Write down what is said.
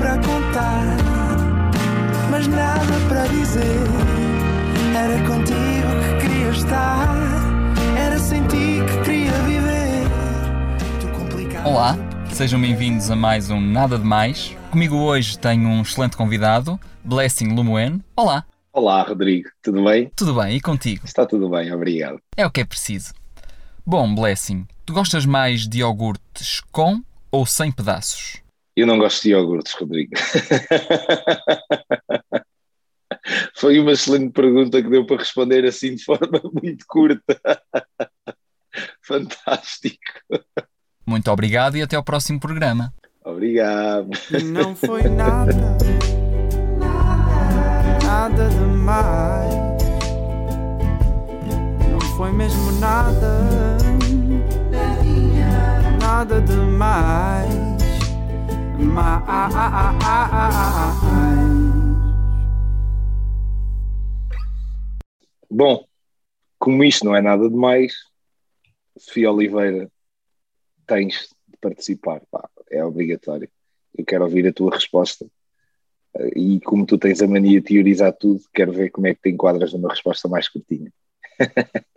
para contar, mas nada para dizer. Era contigo que queria estar, era sem ti que queria viver. Olá, sejam bem-vindos a mais um Nada de Mais. Comigo hoje tenho um excelente convidado, Blessing Lumoen. Olá, Olá, Rodrigo, tudo bem? tudo bem? E contigo? Está tudo bem, obrigado. É o que é preciso. Bom, Blessing, tu gostas mais de iogurtes com ou sem pedaços? Eu não gosto de iogurtes, Rodrigo. Foi uma excelente pergunta que deu para responder assim de forma muito curta. Fantástico. Muito obrigado e até ao próximo programa. Obrigado. Não foi nada, nada demais. Não foi mesmo nada, nada demais. Mais. Bom, como isto não é nada demais, Sofia Oliveira, tens de participar, pá, é obrigatório. Eu quero ouvir a tua resposta. Eh, E como tu tens a mania de teorizar tudo, quero ver como é que te enquadras numa resposta mais curtinha.